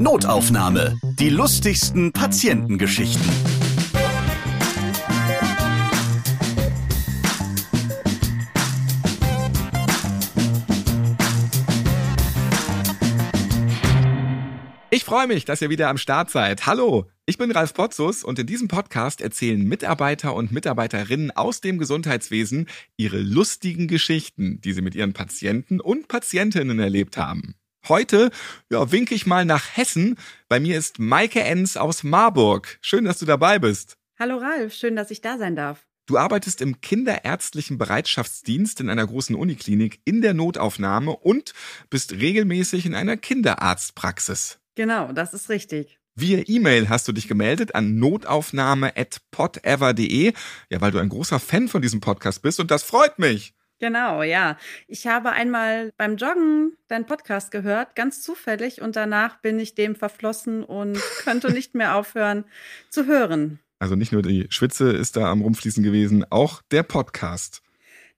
Notaufnahme. Die lustigsten Patientengeschichten. Ich freue mich, dass ihr wieder am Start seid. Hallo, ich bin Ralf Potzus und in diesem Podcast erzählen Mitarbeiter und Mitarbeiterinnen aus dem Gesundheitswesen ihre lustigen Geschichten, die sie mit ihren Patienten und Patientinnen erlebt haben. Heute ja, winke ich mal nach Hessen. Bei mir ist Maike Enns aus Marburg. Schön, dass du dabei bist. Hallo Ralf, schön, dass ich da sein darf. Du arbeitest im kinderärztlichen Bereitschaftsdienst in einer großen Uniklinik in der Notaufnahme und bist regelmäßig in einer Kinderarztpraxis. Genau, das ist richtig. Via E-Mail hast du dich gemeldet an notaufnahme.podever.de, ja, weil du ein großer Fan von diesem Podcast bist und das freut mich. Genau, ja. Ich habe einmal beim Joggen deinen Podcast gehört, ganz zufällig, und danach bin ich dem verflossen und könnte nicht mehr aufhören zu hören. Also nicht nur die Schwitze ist da am Rumfließen gewesen, auch der Podcast.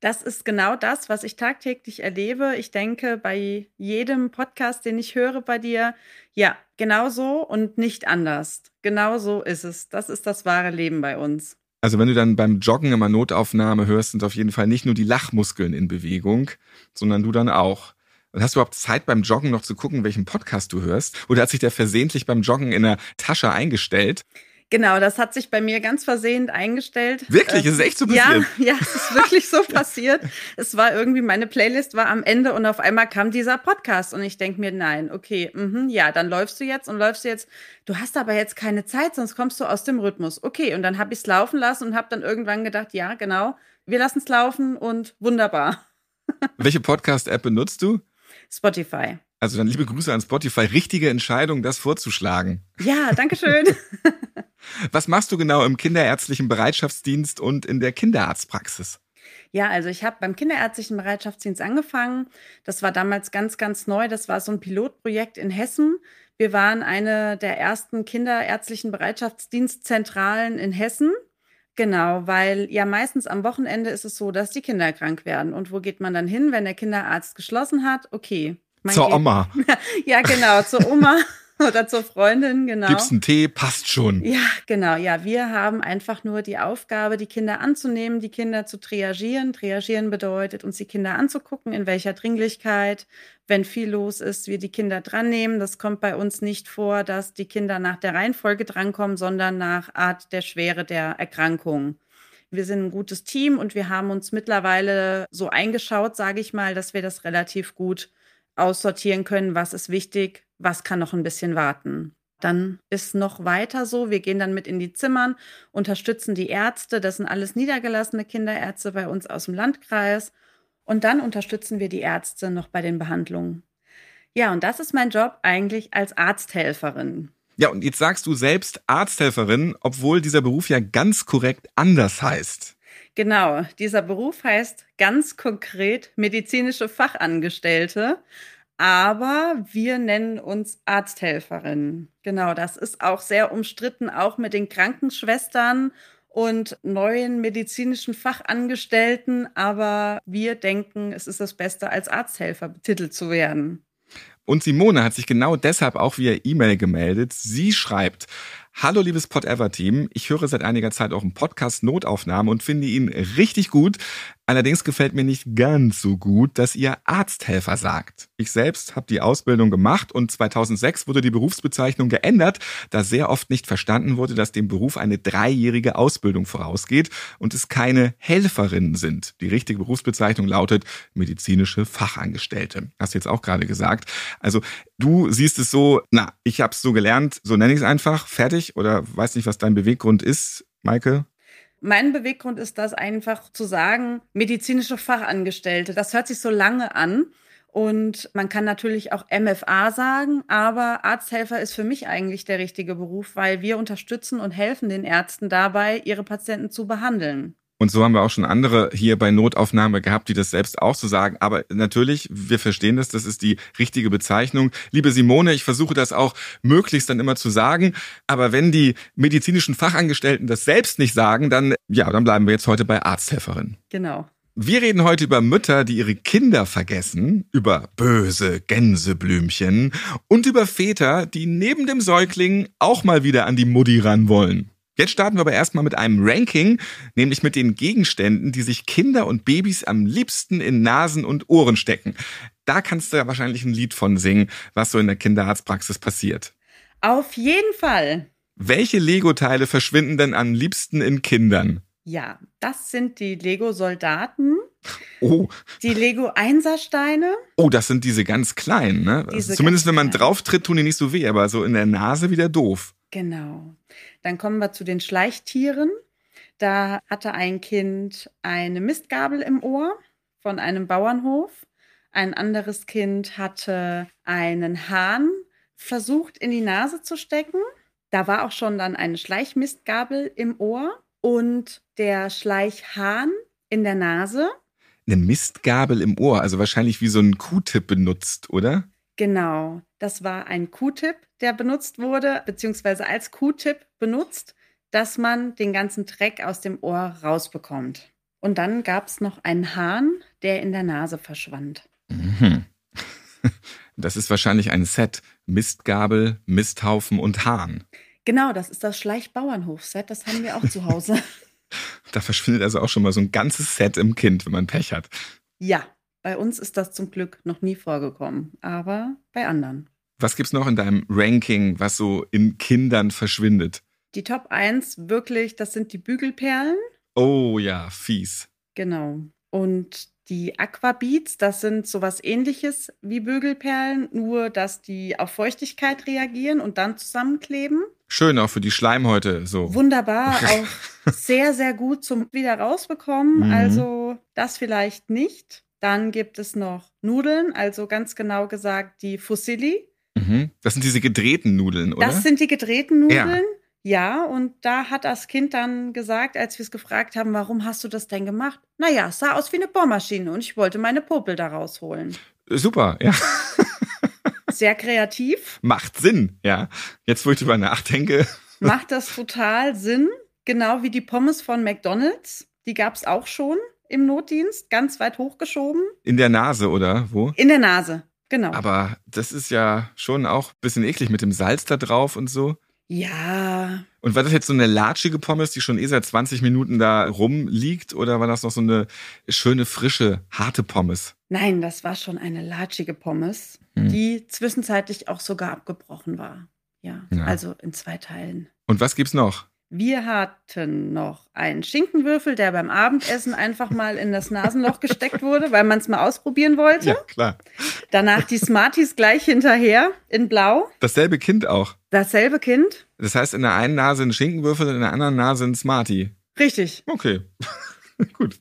Das ist genau das, was ich tagtäglich erlebe. Ich denke, bei jedem Podcast, den ich höre bei dir, ja, genau so und nicht anders. Genau so ist es. Das ist das wahre Leben bei uns. Also wenn du dann beim Joggen immer Notaufnahme hörst, sind auf jeden Fall nicht nur die Lachmuskeln in Bewegung, sondern du dann auch. Und hast du überhaupt Zeit beim Joggen noch zu gucken, welchen Podcast du hörst? Oder hat sich der versehentlich beim Joggen in der Tasche eingestellt? Genau, das hat sich bei mir ganz versehend eingestellt. Wirklich? Ist es echt so passiert? Ja, ja, es ist wirklich so passiert. Es war irgendwie, meine Playlist war am Ende und auf einmal kam dieser Podcast und ich denke mir, nein, okay, mh, ja, dann läufst du jetzt und läufst du jetzt. Du hast aber jetzt keine Zeit, sonst kommst du aus dem Rhythmus. Okay, und dann habe ich es laufen lassen und habe dann irgendwann gedacht, ja, genau, wir lassen es laufen und wunderbar. Welche Podcast-App benutzt du? Spotify. Also dann liebe Grüße an Spotify. Richtige Entscheidung, das vorzuschlagen. Ja, danke schön. Was machst du genau im kinderärztlichen Bereitschaftsdienst und in der Kinderarztpraxis? Ja, also ich habe beim kinderärztlichen Bereitschaftsdienst angefangen. Das war damals ganz, ganz neu. Das war so ein Pilotprojekt in Hessen. Wir waren eine der ersten kinderärztlichen Bereitschaftsdienstzentralen in Hessen. Genau, weil ja meistens am Wochenende ist es so, dass die Kinder krank werden. Und wo geht man dann hin, wenn der Kinderarzt geschlossen hat? Okay. Zur geht, Oma. ja, genau, zur Oma. Oder zur Freundin, genau. Gibt's einen Tee, passt schon. Ja, genau. Ja, wir haben einfach nur die Aufgabe, die Kinder anzunehmen, die Kinder zu triagieren. Triagieren bedeutet, uns die Kinder anzugucken, in welcher Dringlichkeit, wenn viel los ist, wir die Kinder dran nehmen. Das kommt bei uns nicht vor, dass die Kinder nach der Reihenfolge drankommen, sondern nach Art der Schwere der Erkrankung. Wir sind ein gutes Team und wir haben uns mittlerweile so eingeschaut, sage ich mal, dass wir das relativ gut aussortieren können, was ist wichtig, was kann noch ein bisschen warten. Dann ist noch weiter so, wir gehen dann mit in die Zimmern, unterstützen die Ärzte, das sind alles niedergelassene Kinderärzte bei uns aus dem Landkreis. Und dann unterstützen wir die Ärzte noch bei den Behandlungen. Ja, und das ist mein Job eigentlich als Arzthelferin. Ja, und jetzt sagst du selbst Arzthelferin, obwohl dieser Beruf ja ganz korrekt anders heißt. Genau, dieser Beruf heißt ganz konkret medizinische Fachangestellte aber wir nennen uns Arzthelferinnen. Genau, das ist auch sehr umstritten, auch mit den Krankenschwestern und neuen medizinischen Fachangestellten. Aber wir denken, es ist das Beste, als Arzthelfer betitelt zu werden. Und Simone hat sich genau deshalb auch via E-Mail gemeldet. Sie schreibt, Hallo liebes Pod-Ever-Team, ich höre seit einiger Zeit auch einen Podcast Notaufnahme und finde ihn richtig gut. Allerdings gefällt mir nicht ganz so gut, dass ihr Arzthelfer sagt. Ich selbst habe die Ausbildung gemacht und 2006 wurde die Berufsbezeichnung geändert, da sehr oft nicht verstanden wurde, dass dem Beruf eine dreijährige Ausbildung vorausgeht und es keine Helferinnen sind. Die richtige Berufsbezeichnung lautet medizinische Fachangestellte. Hast du jetzt auch gerade gesagt. Also du siehst es so, na, ich habe es so gelernt, so nenne ich es einfach, fertig oder weiß nicht, was dein Beweggrund ist, Maike? Mein Beweggrund ist das einfach zu sagen, medizinische Fachangestellte. Das hört sich so lange an. Und man kann natürlich auch MFA sagen, aber Arzthelfer ist für mich eigentlich der richtige Beruf, weil wir unterstützen und helfen den Ärzten dabei, ihre Patienten zu behandeln. Und so haben wir auch schon andere hier bei Notaufnahme gehabt, die das selbst auch so sagen. Aber natürlich, wir verstehen das, das ist die richtige Bezeichnung. Liebe Simone, ich versuche das auch möglichst dann immer zu sagen. Aber wenn die medizinischen Fachangestellten das selbst nicht sagen, dann, ja, dann bleiben wir jetzt heute bei Arzthelferin. Genau. Wir reden heute über Mütter, die ihre Kinder vergessen, über böse Gänseblümchen und über Väter, die neben dem Säugling auch mal wieder an die Mutti ran wollen. Jetzt starten wir aber erstmal mit einem Ranking, nämlich mit den Gegenständen, die sich Kinder und Babys am liebsten in Nasen und Ohren stecken. Da kannst du ja wahrscheinlich ein Lied von singen, was so in der Kinderarztpraxis passiert. Auf jeden Fall. Welche Lego-Teile verschwinden denn am liebsten in Kindern? Ja, das sind die Lego-Soldaten, Oh, die Lego-Einsersteine. oh, das sind diese ganz kleinen, ne? Diese Zumindest wenn man kleinen. drauf tritt, tun die nicht so weh, aber so in der Nase wieder doof. Genau. Dann kommen wir zu den Schleichtieren. Da hatte ein Kind eine Mistgabel im Ohr von einem Bauernhof. Ein anderes Kind hatte einen Hahn versucht in die Nase zu stecken. Da war auch schon dann eine Schleichmistgabel im Ohr und der Schleichhahn in der Nase. Eine Mistgabel im Ohr, also wahrscheinlich wie so ein Q-Tip benutzt, oder? Genau, das war ein Q-Tip, der benutzt wurde, beziehungsweise als Q-Tip benutzt, dass man den ganzen Dreck aus dem Ohr rausbekommt. Und dann gab es noch einen Hahn, der in der Nase verschwand. Mhm. Das ist wahrscheinlich ein Set. Mistgabel, Misthaufen und Hahn. Genau, das ist das Schleichbauernhof-Set, das haben wir auch zu Hause. Da verschwindet also auch schon mal so ein ganzes Set im Kind, wenn man Pech hat. ja, bei uns ist das zum Glück noch nie vorgekommen, aber bei anderen. Was gibt's noch in deinem Ranking, was so in Kindern verschwindet? Die Top 1 wirklich, das sind die Bügelperlen. Oh ja, fies. Genau. Und die Aquabeats, das sind sowas ähnliches wie Bügelperlen, nur dass die auf Feuchtigkeit reagieren und dann zusammenkleben. Schön auch für die Schleimhäute so. Wunderbar, auch sehr, sehr gut zum wieder rausbekommen. Mhm. Also das vielleicht nicht. Dann gibt es noch Nudeln, also ganz genau gesagt die Fusilli. Mhm. Das sind diese gedrehten Nudeln, oder? Das sind die gedrehten Ja. Nudeln. Ja, und da hat das Kind dann gesagt, als wir es gefragt haben, warum hast du das denn gemacht? Naja, es sah aus wie eine Bohrmaschine und ich wollte meine Popel da rausholen. Super, ja. Sehr kreativ, Macht Sinn, ja. Jetzt, wo ich drüber nachdenke. macht das total Sinn. Genau wie die Pommes von McDonald's. Die gab es auch schon im Notdienst, ganz weit hochgeschoben. In der Nase, oder wo? In der Nase, genau. Aber das ist ja schon auch ein bisschen eklig mit dem Salz da drauf und so. ja, Und war das jetzt so eine latschige Pommes, die schon eh seit 20 Minuten da rumliegt? Oder war das noch so eine schöne, frische, harte Pommes? nein, das war schon eine latschige Pommes, Hm. die zwischenzeitlich auch sogar abgebrochen war. Ja, Ja. also in zwei Teilen. Und was gibt's noch? Wir hatten noch einen Schinkenwürfel, der beim Abendessen einfach mal in das Nasenloch gesteckt wurde, weil man es mal ausprobieren wollte. Ja, klar. Danach die Smarties gleich hinterher in Blau. Dasselbe Kind auch. Dasselbe Kind. Das heißt, in der einen Nase ein Schinkenwürfel, in der anderen Nase ein Smartie. Richtig. Okay. Gut.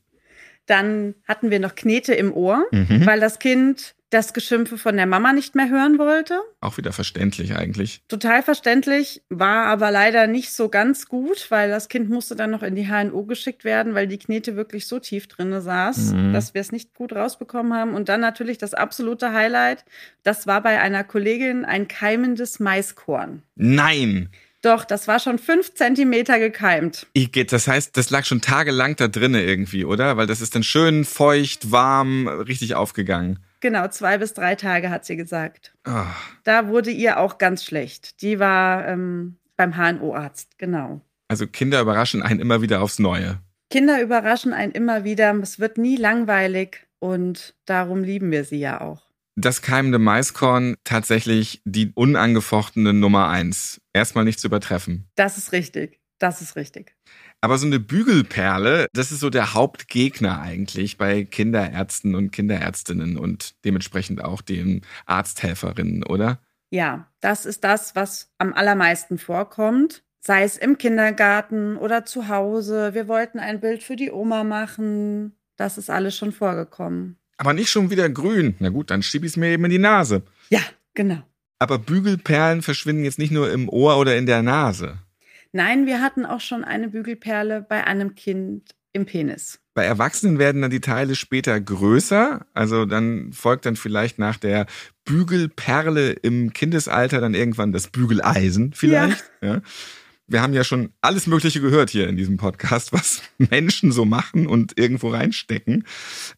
Dann hatten wir noch Knete im Ohr, Mhm. weil das Kind das Geschimpfe von der Mama nicht mehr hören wollte. Auch wieder verständlich eigentlich. Total verständlich, war aber leider nicht so ganz gut, weil das Kind musste dann noch in die HNO geschickt werden, weil die Knete wirklich so tief drinne saß, Mhm. dass wir es nicht gut rausbekommen haben. Und dann natürlich das absolute Highlight, das war bei einer Kollegin ein keimendes Maiskorn. Nein! Doch, das war schon fünf Zentimeter gekeimt. Ich geht, das heißt, das lag schon tagelang da drinnen irgendwie, oder? Weil das ist dann schön feucht, warm, richtig aufgegangen. Genau, zwei bis drei Tage hat sie gesagt. Ah, Da wurde ihr auch ganz schlecht. Die war ähm, beim HNO-Arzt, genau. also Kinder überraschen einen immer wieder aufs Neue. Kinder überraschen einen immer wieder. Es wird nie langweilig und darum lieben wir sie ja auch. Das keimende Maiskorn tatsächlich die unangefochtene Nummer eins. Erstmal nicht zu übertreffen. Das ist richtig. Das ist richtig. Aber so eine Bügelperle, das ist so der Hauptgegner eigentlich bei Kinderärzten und Kinderärztinnen und dementsprechend auch den Arzthelferinnen, oder? Ja, das ist das, was am allermeisten vorkommt. Sei es im Kindergarten oder zu Hause. Wir wollten ein Bild für die Oma machen. Das ist alles schon vorgekommen. Aber nicht schon wieder grün. Na gut, dann schieb ich's mir eben in die Nase. Ja, genau. Aber Bügelperlen verschwinden jetzt nicht nur im Ohr oder in der Nase. Nein, wir hatten auch schon eine Bügelperle bei einem Kind im Penis. Bei Erwachsenen werden dann die Teile später größer. Also dann folgt dann vielleicht nach der Bügelperle im Kindesalter dann irgendwann das Bügeleisen vielleicht. Ja. Wir haben ja schon alles Mögliche gehört hier in diesem Podcast, was Menschen so machen und irgendwo reinstecken.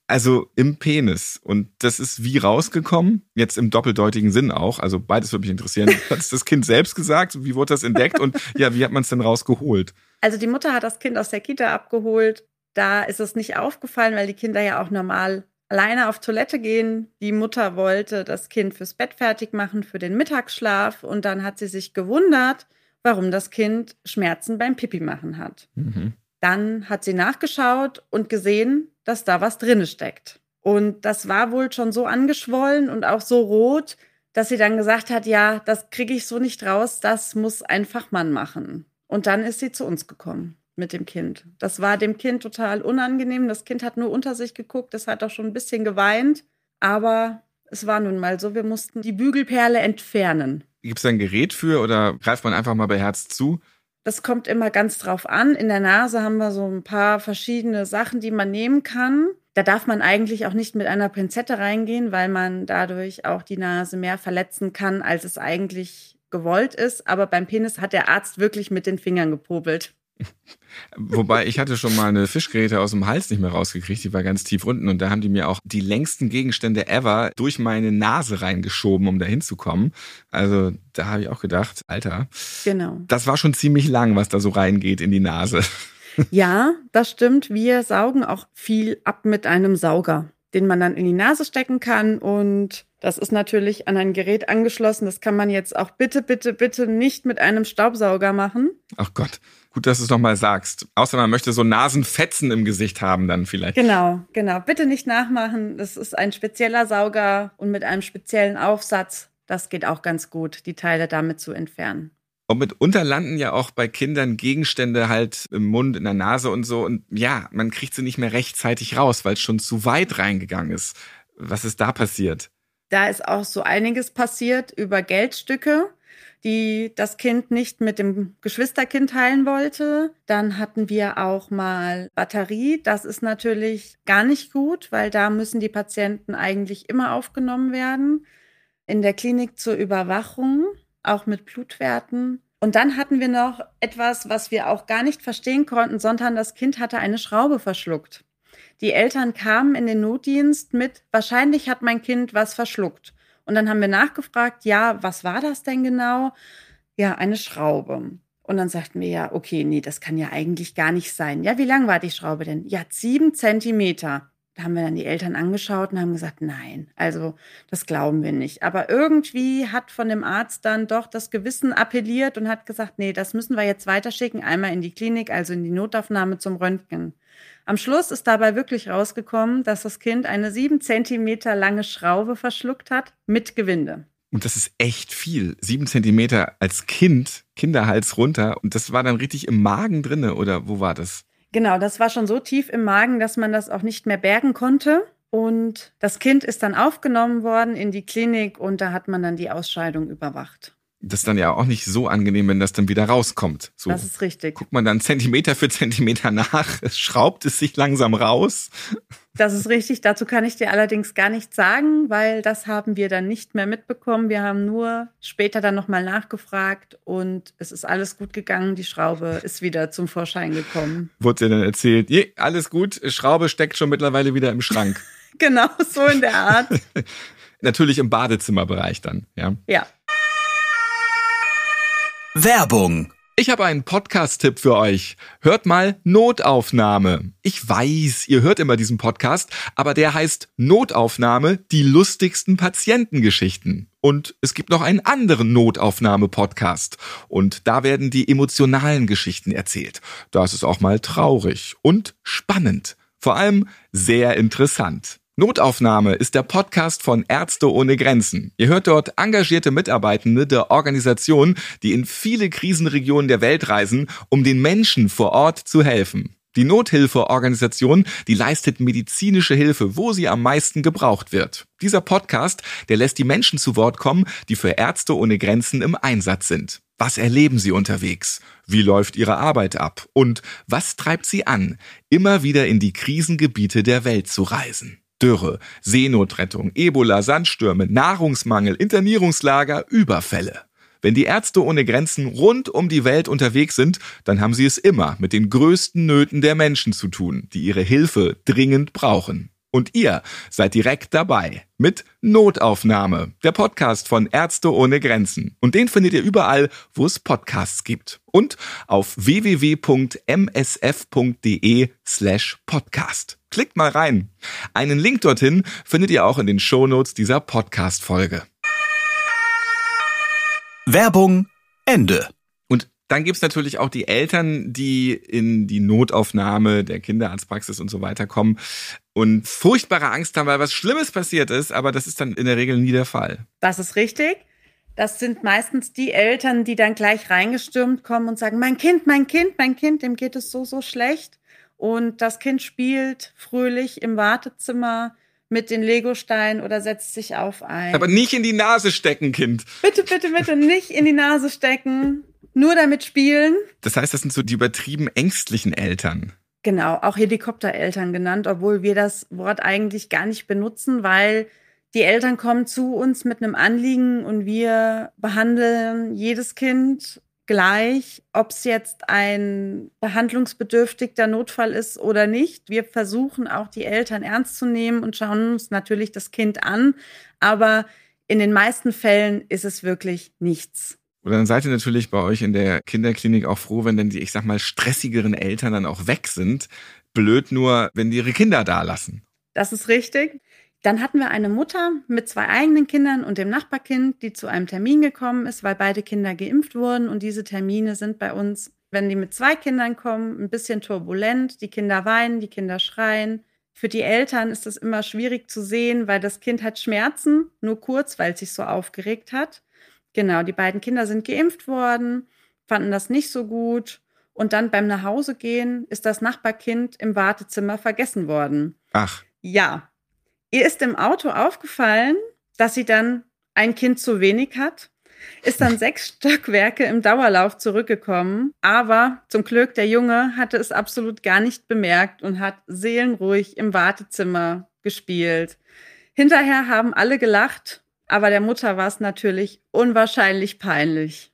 Also im Penis. Und das ist wie rausgekommen, jetzt im doppeldeutigen Sinn auch. Also beides würde mich interessieren. Hat es das Kind selbst gesagt? Wie wurde das entdeckt? Und ja, wie hat man es denn rausgeholt? Also die Mutter hat das Kind aus der Kita abgeholt. Da ist es nicht aufgefallen, weil die Kinder ja auch normal alleine auf Toilette gehen. Die Mutter wollte das Kind fürs Bett fertig machen, für den Mittagsschlaf. Und dann hat sie sich gewundert, warum das Kind Schmerzen beim Pipi machen hat. Mhm. Dann hat sie nachgeschaut und gesehen, dass da was drinne steckt. Und das war wohl schon so angeschwollen und auch so rot, dass sie dann gesagt hat, ja, das kriege ich so nicht raus, das muss ein Fachmann machen. Und dann ist sie zu uns gekommen mit dem Kind. Das war dem Kind total unangenehm. Das Kind hat nur unter sich geguckt, es hat auch schon ein bisschen geweint, aber es war nun mal so, wir mussten die Bügelperle entfernen. Gibt es da ein Gerät für oder greift man einfach mal beherzt zu? Das kommt immer ganz drauf an. In der Nase haben wir so ein paar verschiedene Sachen, die man nehmen kann. Da darf man eigentlich auch nicht mit einer Pinzette reingehen, weil man dadurch auch die Nase mehr verletzen kann, als es eigentlich gewollt ist. Aber beim Penis hat der Arzt wirklich mit den Fingern gepobelt. Wobei ich hatte schon mal eine Fischgräte aus dem Hals nicht mehr rausgekriegt, die war ganz tief unten und da haben die mir auch die längsten Gegenstände ever durch meine Nase reingeschoben, um da hinzukommen. Also da habe ich auch gedacht, Alter, genau. das war schon ziemlich lang, was da so reingeht in die Nase. Ja, das stimmt. Wir saugen auch viel ab mit einem Sauger, den man dann in die Nase stecken kann und das ist natürlich an ein Gerät angeschlossen. Das kann man jetzt auch bitte, bitte, bitte nicht mit einem Staubsauger machen. Ach Gott, gut, dass du es nochmal sagst. Außer man möchte so Nasenfetzen im Gesicht haben dann vielleicht. Genau, genau. Bitte nicht nachmachen. Das ist ein spezieller Sauger und mit einem speziellen Aufsatz. Das geht auch ganz gut, die Teile damit zu entfernen. Und mitunter landen ja auch bei Kindern Gegenstände halt im Mund, in der Nase und so. Und ja, man kriegt sie nicht mehr rechtzeitig raus, weil es schon zu weit reingegangen ist. Was ist da passiert? Da ist auch so einiges passiert über Geldstücke, die das Kind nicht mit dem Geschwisterkind teilen wollte. Dann hatten wir auch mal Batterie. Das ist natürlich gar nicht gut, weil da müssen die Patienten eigentlich immer aufgenommen werden. In der Klinik zur Überwachung, auch mit Blutwerten. Und dann hatten wir noch etwas, was wir auch gar nicht verstehen konnten, sondern das Kind hatte eine Schraube verschluckt. Die Eltern kamen in den Notdienst mit, wahrscheinlich hat mein Kind was verschluckt. Und dann haben wir nachgefragt, ja, was war das denn genau? Ja, eine Schraube. Und dann sagten wir ja, okay, nee, das kann ja eigentlich gar nicht sein. Ja, wie lang war die Schraube denn? Ja, sieben Zentimeter. Da haben wir dann die Eltern angeschaut und haben gesagt, nein, also das glauben wir nicht. Aber irgendwie hat von dem Arzt dann doch das Gewissen appelliert und hat gesagt, nee, das müssen wir jetzt weiterschicken, einmal in die Klinik, also in die Notaufnahme zum Röntgen. Am Schluss ist dabei wirklich rausgekommen, dass das Kind eine sieben Zentimeter lange Schraube verschluckt hat mit Gewinde. Und das ist echt viel. Sieben Zentimeter als Kind, Kinderhals runter. Und das war dann richtig im Magen drinne, oder wo war das? Genau, das war schon so tief im Magen, dass man das auch nicht mehr bergen konnte. Und das Kind ist dann aufgenommen worden in die Klinik und da hat man dann die Ausscheidung überwacht das ist dann ja auch nicht so angenehm, wenn das dann wieder rauskommt. So das ist richtig. Guckt man dann Zentimeter für Zentimeter nach, es schraubt es sich langsam raus. Das ist richtig. Dazu kann ich dir allerdings gar nichts sagen, weil das haben wir dann nicht mehr mitbekommen. Wir haben nur später dann nochmal nachgefragt und es ist alles gut gegangen. Die Schraube ist wieder zum Vorschein gekommen. Wurde dir dann erzählt, je, alles gut, Schraube steckt schon mittlerweile wieder im Schrank. genau, so in der Art. Natürlich im Badezimmerbereich dann, ja. Ja. Werbung. Ich habe einen Podcast-Tipp für euch. Hört mal Notaufnahme. Ich weiß, ihr hört immer diesen Podcast, aber der heißt Notaufnahme, die lustigsten Patientengeschichten. Und es gibt noch einen anderen Notaufnahme-Podcast. Und da werden die emotionalen Geschichten erzählt. Da ist es auch mal traurig und spannend. Vor allem sehr interessant. Notaufnahme ist der Podcast von Ärzte ohne Grenzen. Ihr hört dort engagierte Mitarbeitende der Organisation, die in viele Krisenregionen der Welt reisen, um den Menschen vor Ort zu helfen. Die Nothilfeorganisation, die leistet medizinische Hilfe, wo sie am meisten gebraucht wird. Dieser Podcast, der lässt die Menschen zu Wort kommen, die für Ärzte ohne Grenzen im Einsatz sind. Was erleben sie unterwegs? Wie läuft ihre Arbeit ab? Und was treibt sie an, immer wieder in die Krisengebiete der Welt zu reisen? Dürre, Seenotrettung, Ebola, Sandstürme, Nahrungsmangel, Internierungslager, Überfälle. Wenn die Ärzte ohne Grenzen rund um die Welt unterwegs sind, dann haben sie es immer mit den größten Nöten der Menschen zu tun, die ihre Hilfe dringend brauchen. Und ihr seid direkt dabei mit Notaufnahme, der Podcast von Ärzte ohne Grenzen. Und den findet ihr überall, wo es Podcasts gibt. Und auf www.msf.de slash podcast. Klickt mal rein. Einen Link dorthin findet ihr auch in den Shownotes dieser Podcast-Folge. Werbung Ende. Und dann gibt's natürlich auch die Eltern, die in die Notaufnahme der Kinderarztpraxis und so weiter kommen und furchtbare Angst haben, weil was Schlimmes passiert ist, aber das ist dann in der Regel nie der Fall. Das ist richtig. Das sind meistens die Eltern, die dann gleich reingestürmt kommen und sagen, mein Kind, mein Kind, mein Kind, dem geht es so, so schlecht. Und das Kind spielt fröhlich im Wartezimmer mit den Legosteinen oder setzt sich auf ein. Aber nicht in die Nase stecken, Kind. Bitte, bitte, bitte nicht in die Nase stecken. Nur damit spielen. Das heißt, das sind so die übertrieben ängstlichen Eltern. Genau, auch Helikoptereltern genannt, obwohl wir das Wort eigentlich gar nicht benutzen, weil die Eltern kommen zu uns mit einem Anliegen und wir behandeln jedes Kind gleich, ob es jetzt ein behandlungsbedürftiger Notfall ist oder nicht. Wir versuchen auch die Eltern ernst zu nehmen und schauen uns natürlich das Kind an, aber in den meisten Fällen ist es wirklich nichts. Oder dann seid ihr natürlich bei euch in der Kinderklinik auch froh, wenn dann die, ich sag mal, stressigeren Eltern dann auch weg sind. Blöd nur, wenn die ihre Kinder da lassen. Das ist richtig. Dann hatten wir eine Mutter mit zwei eigenen Kindern und dem Nachbarkind, die zu einem Termin gekommen ist, weil beide Kinder geimpft wurden. Und diese Termine sind bei uns, wenn die mit zwei Kindern kommen, ein bisschen turbulent. Die Kinder weinen, die Kinder schreien. Für die Eltern ist das immer schwierig zu sehen, weil das Kind hat Schmerzen, nur kurz, weil es sich so aufgeregt hat. Genau, die beiden Kinder sind geimpft worden, fanden das nicht so gut. Und dann beim Nachhausegehen ist das Nachbarkind im Wartezimmer vergessen worden. Ach. Ja, Ihr ist im Auto aufgefallen, dass sie dann ein Kind zu wenig hat, ist dann sechs Stockwerke im Dauerlauf zurückgekommen, aber zum Glück der Junge hatte es absolut gar nicht bemerkt und hat seelenruhig im Wartezimmer gespielt. Hinterher haben alle gelacht, aber der Mutter war es natürlich unwahrscheinlich peinlich.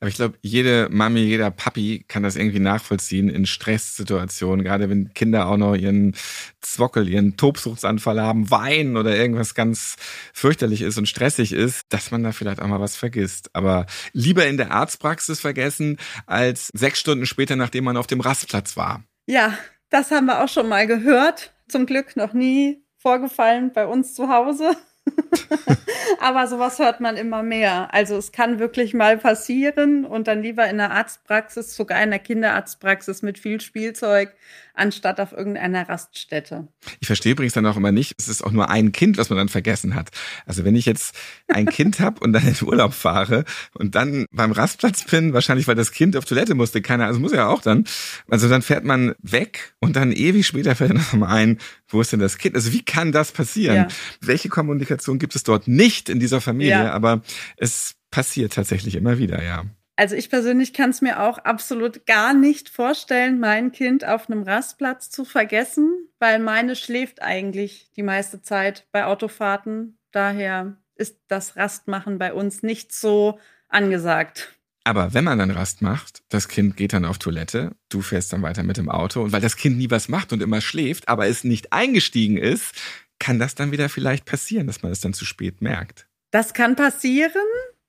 Aber ich glaube, jede Mami, jeder Papi kann das irgendwie nachvollziehen in Stresssituationen, gerade wenn Kinder auch noch ihren Zwockel, ihren Tobsuchtsanfall haben, weinen oder irgendwas ganz fürchterlich ist und stressig ist, dass man da vielleicht auch mal was vergisst. Aber lieber in der Arztpraxis vergessen, als sechs Stunden später, nachdem man auf dem Rastplatz war. Ja, das haben wir auch schon mal gehört. Zum Glück noch nie vorgefallen bei uns zu Hause. Aber sowas hört man immer mehr. Also es kann wirklich mal passieren und dann lieber in der Arztpraxis, sogar in der Kinderarztpraxis mit viel Spielzeug, anstatt auf irgendeiner Raststätte. Ich verstehe übrigens dann auch immer nicht, es ist auch nur ein Kind, was man dann vergessen hat. Also wenn ich jetzt ein Kind habe und dann in Urlaub fahre und dann beim Rastplatz bin, wahrscheinlich weil das Kind auf Toilette musste, keiner, also muss ja auch dann. Also dann fährt man weg und dann ewig später fällt noch mal ein, wo ist denn das Kind? Also wie kann das passieren? Ja. Welche Kommunikation gibt es dort nicht in dieser Familie? Ja. Aber es passiert tatsächlich immer wieder, ja. Also ich persönlich kann es mir auch absolut gar nicht vorstellen, mein Kind auf einem Rastplatz zu vergessen, weil meine schläft eigentlich die meiste Zeit bei Autofahrten. Daher ist das Rastmachen bei uns nicht so angesagt. Aber wenn man dann Rast macht, das Kind geht dann auf Toilette, du fährst dann weiter mit dem Auto und weil das Kind nie was macht und immer schläft, aber es nicht eingestiegen ist, kann das dann wieder vielleicht passieren, dass man es dann zu spät merkt. Das kann passieren,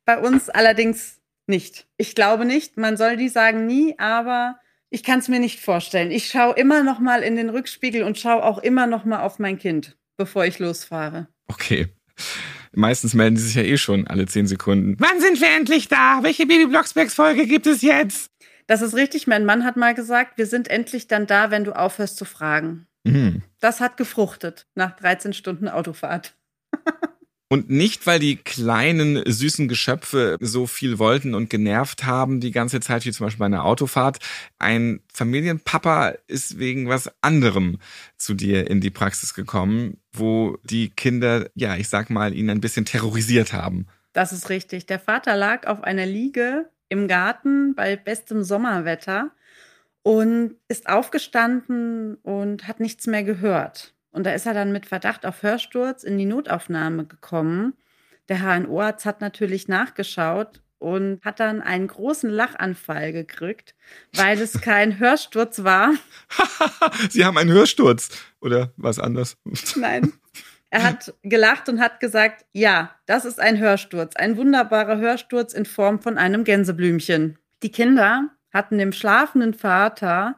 bei uns allerdings nicht. Ich glaube nicht. Man soll die sagen nie, aber ich kann es mir nicht vorstellen. Ich schaue immer noch mal in den Rückspiegel und schaue auch immer noch mal auf mein Kind, bevor ich losfahre. Okay. Meistens melden sie sich ja eh schon alle zehn Sekunden. Wann sind wir endlich da? Welche Baby Blocksbergs Folge gibt es jetzt? Das ist richtig. Mein Mann hat mal gesagt, wir sind endlich dann da, wenn du aufhörst zu fragen. Mhm. Das hat gefruchtet nach 13 Stunden Autofahrt. Und nicht, weil die kleinen, süßen Geschöpfe so viel wollten und genervt haben die ganze Zeit, wie zum Beispiel bei einer Autofahrt. Ein Familienpapa ist wegen was anderem zu dir in die Praxis gekommen, wo die Kinder, ja, ich sag mal, ihn ein bisschen terrorisiert haben. Das ist richtig. Der Vater lag auf einer Liege im Garten bei bestem Sommerwetter und ist aufgestanden und hat nichts mehr gehört. Und da ist er dann mit Verdacht auf Hörsturz in die Notaufnahme gekommen. Der HNO-Arzt hat natürlich nachgeschaut und hat dann einen großen Lachanfall gekriegt, weil es kein Hörsturz war. Sie haben einen Hörsturz oder was anders? Nein. Er hat gelacht und hat gesagt, ja, das ist ein Hörsturz, ein wunderbarer Hörsturz in Form von einem Gänseblümchen. Die Kinder hatten dem schlafenden Vater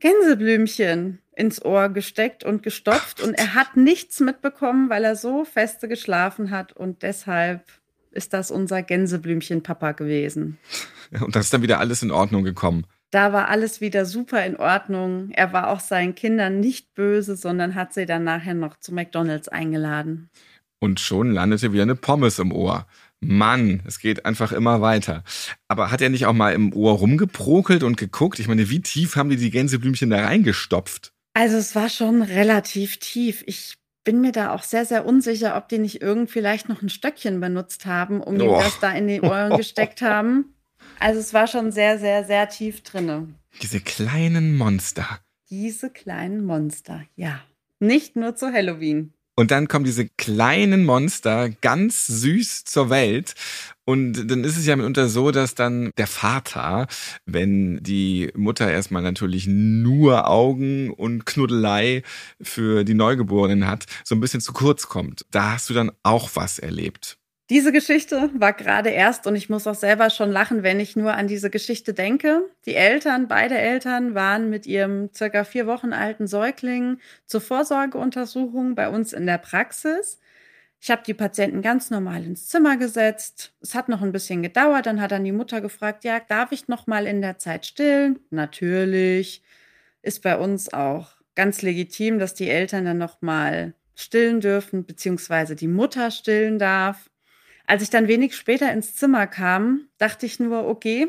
Gänseblümchen ins Ohr gesteckt und gestopft und er hat nichts mitbekommen, weil er so feste geschlafen hat und deshalb ist das unser Gänseblümchen-Papa gewesen. Und das ist dann wieder alles in Ordnung gekommen. Da war alles wieder super in Ordnung. Er war auch seinen Kindern nicht böse, sondern hat sie dann nachher noch zu McDonalds eingeladen. Und schon landete wieder eine Pommes im Ohr. Mann, es geht einfach immer weiter. Aber hat er nicht auch mal im Ohr rumgeprokelt und geguckt? Ich meine, wie tief haben die die Gänseblümchen da reingestopft? Also es war schon relativ tief. Ich bin mir da auch sehr, sehr unsicher, ob die nicht irgend vielleicht noch ein Stöckchen benutzt haben, um ihm das da in die Ohren gesteckt haben. Also es war schon sehr, sehr, sehr tief drinne. Diese kleinen Monster. Diese kleinen Monster, ja. Nicht nur zu Halloween. Und dann kommen diese kleinen Monster ganz süß zur Welt. Und dann ist es ja mitunter so, dass dann der Vater, wenn die Mutter erstmal natürlich nur Augen und Knuddelei für die Neugeborenen hat, so ein bisschen zu kurz kommt. Da hast du dann auch was erlebt. Diese Geschichte war gerade erst und ich muss auch selber schon lachen, wenn ich nur an diese Geschichte denke. Die Eltern, beide Eltern waren mit ihrem circa vier Wochen alten Säugling zur Vorsorgeuntersuchung bei uns in der Praxis. Ich habe die Patienten ganz normal ins Zimmer gesetzt. Es hat noch ein bisschen gedauert. Dann hat dann die Mutter gefragt, ja, darf ich noch mal in der Zeit stillen? Natürlich. Ist bei uns auch ganz legitim, dass die Eltern dann noch mal stillen dürfen, beziehungsweise die Mutter stillen darf. Als ich dann wenig später ins Zimmer kam, dachte ich nur, okay,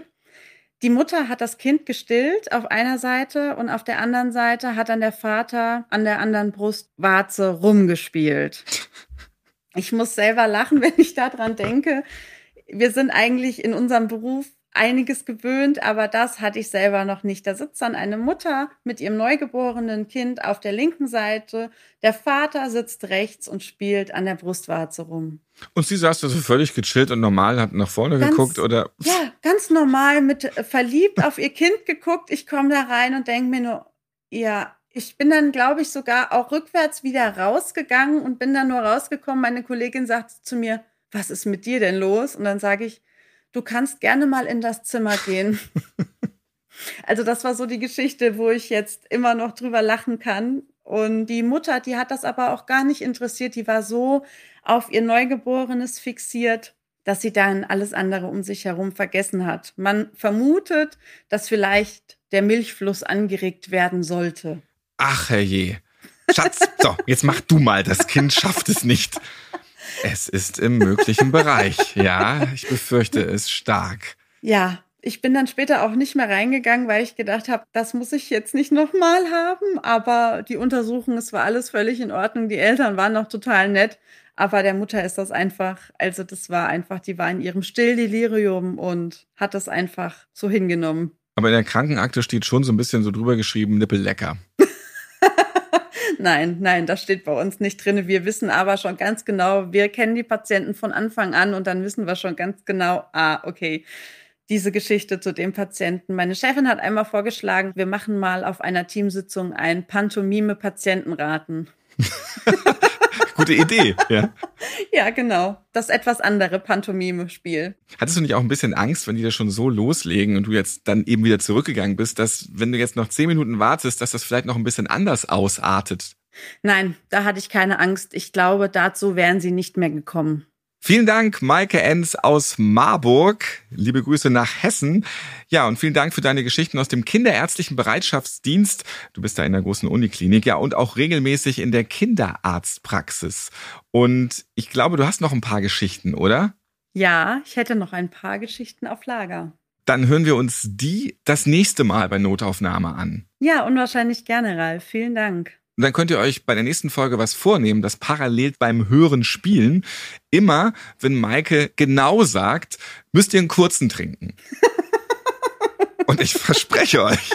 die Mutter hat das Kind gestillt auf einer Seite und auf der anderen Seite hat dann der Vater an der anderen Brustwarze rumgespielt. Ich muss selber lachen, wenn ich daran denke. Wir sind eigentlich in unserem Beruf einiges gewöhnt, aber das hatte ich selber noch nicht. Da sitzt dann eine Mutter mit ihrem neugeborenen Kind auf der linken Seite. Der Vater sitzt rechts und spielt an der Brustwarze rum. Und sie saß da so völlig gechillt und normal, hat nach vorne ganz, geguckt oder? Ja, ganz normal mit äh, verliebt auf ihr Kind geguckt. Ich komme da rein und denke mir nur, ja, ich bin dann, glaube ich, sogar auch rückwärts wieder rausgegangen und bin dann nur rausgekommen. Meine Kollegin sagte zu mir, was ist mit dir denn los? Und dann sage ich, du kannst gerne mal in das Zimmer gehen. also das war so die Geschichte, wo ich jetzt immer noch drüber lachen kann. Und die Mutter, die hat das aber auch gar nicht interessiert. Die war so auf ihr Neugeborenes fixiert, dass sie dann alles andere um sich herum vergessen hat. Man vermutet, dass vielleicht der Milchfluss angeregt werden sollte. Ach herrje. Schatz, so, jetzt mach du mal, das Kind schafft es nicht. Es ist im möglichen Bereich, ja. Ich befürchte es stark. Ja, ich bin dann später auch nicht mehr reingegangen, weil ich gedacht habe, das muss ich jetzt nicht nochmal haben. Aber die Untersuchung, es war alles völlig in Ordnung. Die Eltern waren noch total nett. Aber der Mutter ist das einfach, also das war einfach, die war in ihrem Stilldelirium und hat das einfach so hingenommen. Aber in der Krankenakte steht schon so ein bisschen so drüber geschrieben, Nippel lecker. Nein, nein, das steht bei uns nicht drin. Wir wissen aber schon ganz genau, wir kennen die Patienten von Anfang an und dann wissen wir schon ganz genau, ah, okay, diese Geschichte zu dem Patienten. Meine Chefin hat einmal vorgeschlagen, wir machen mal auf einer Teamsitzung ein Pantomime-Patientenraten. Gute Idee, ja. ja, genau. Das etwas andere Pantomime-Spiel. Hattest du nicht auch ein bisschen Angst, wenn die das schon so loslegen und du jetzt dann eben wieder zurückgegangen bist, dass wenn du jetzt noch zehn Minuten wartest, dass das vielleicht noch ein bisschen anders ausartet? Nein, da hatte ich keine Angst. Ich glaube, dazu wären sie nicht mehr gekommen. Vielen Dank, Maike Enz aus Marburg. Liebe Grüße nach Hessen. Ja, und vielen Dank für deine Geschichten aus dem Kinderärztlichen Bereitschaftsdienst. Du bist da in der großen Uniklinik, ja, und auch regelmäßig in der Kinderarztpraxis. Und ich glaube, du hast noch ein paar Geschichten, oder? Ja, ich hätte noch ein paar Geschichten auf Lager. Dann hören wir uns die das nächste Mal bei Notaufnahme an. Ja, unwahrscheinlich gerne, Ralf. Vielen Dank. Und dann könnt ihr euch bei der nächsten Folge was vornehmen, das parallel beim Hören spielen. Immer, wenn Maike genau sagt, müsst ihr einen kurzen trinken. Und ich verspreche euch,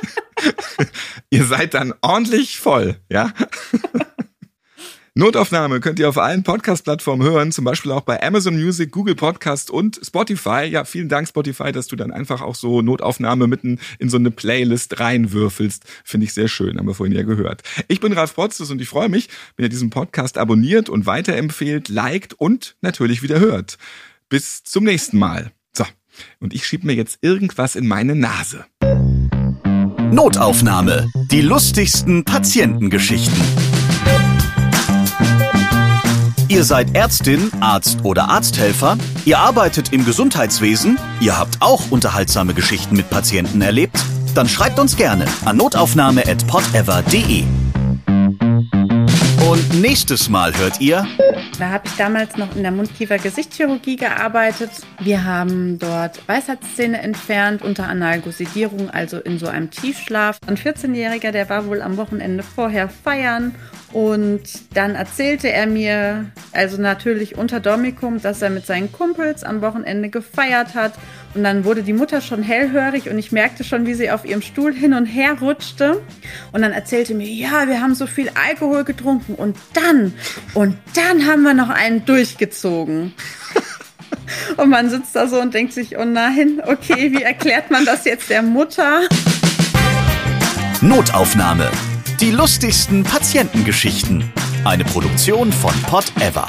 ihr seid dann ordentlich voll, ja? Notaufnahme könnt ihr auf allen Podcast-Plattformen hören, zum Beispiel auch bei Amazon Music, Google Podcast und Spotify. Ja, vielen Dank Spotify, dass du dann einfach auch so Notaufnahme mitten in so eine Playlist reinwürfelst. Finde ich sehr schön, haben wir vorhin ja gehört. Ich bin Ralf Potzes und ich freue mich, wenn ihr diesen Podcast abonniert und weiterempfehlt, liked und natürlich wieder hört. Bis zum nächsten Mal. So, und ich schieb mir jetzt irgendwas in meine Nase. Notaufnahme. Die lustigsten Patientengeschichten. Ihr seid Ärztin, Arzt oder Arzthelfer, ihr arbeitet im Gesundheitswesen, ihr habt auch unterhaltsame Geschichten mit Patienten erlebt? Dann schreibt uns gerne an notaufnahme.podever.de. Und nächstes Mal hört ihr. Da habe ich damals noch in der Mundkiefer-Gesichtschirurgie gearbeitet. Wir haben dort Weisheitszähne entfernt unter Analgosidierung, also in so einem Tiefschlaf. Ein 14-Jähriger, der war wohl am Wochenende vorher feiern und dann erzählte er mir, also natürlich unter Domikum, dass er mit seinen Kumpels am Wochenende gefeiert hat. Und dann wurde die Mutter schon hellhörig und ich merkte schon, wie sie auf ihrem Stuhl hin und her rutschte. Und dann erzählte mir, ja, wir haben so viel Alkohol getrunken und dann, und dann haben wir noch einen durchgezogen. Und man sitzt da so und denkt sich, oh nein, okay, wie erklärt man das jetzt der Mutter? Notaufnahme. Die lustigsten Patientengeschichten. Eine Produktion von Pot Ever.